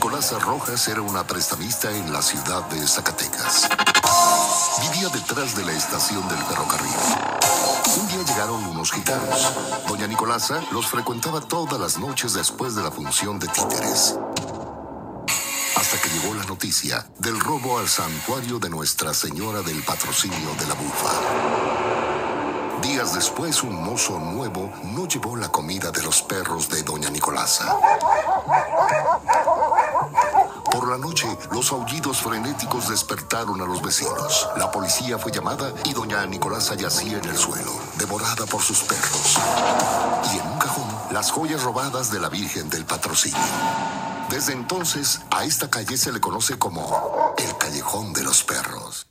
Nicolasa Rojas era una prestamista en la ciudad de Zacatecas. Vivía detrás de la estación del ferrocarril. Un día llegaron unos gitanos. Doña Nicolasa los frecuentaba todas las noches después de la función de títeres. Hasta que llegó la noticia del robo al santuario de Nuestra Señora del Patrocinio de la Bufa. Días después, un mozo nuevo no llevó la comida de los perros de Doña Nicolasa. Noche, los aullidos frenéticos despertaron a los vecinos. La policía fue llamada y doña Nicolasa yacía en el suelo, devorada por sus perros. Y en un cajón, las joyas robadas de la Virgen del Patrocinio. Desde entonces, a esta calle se le conoce como el Callejón de los Perros.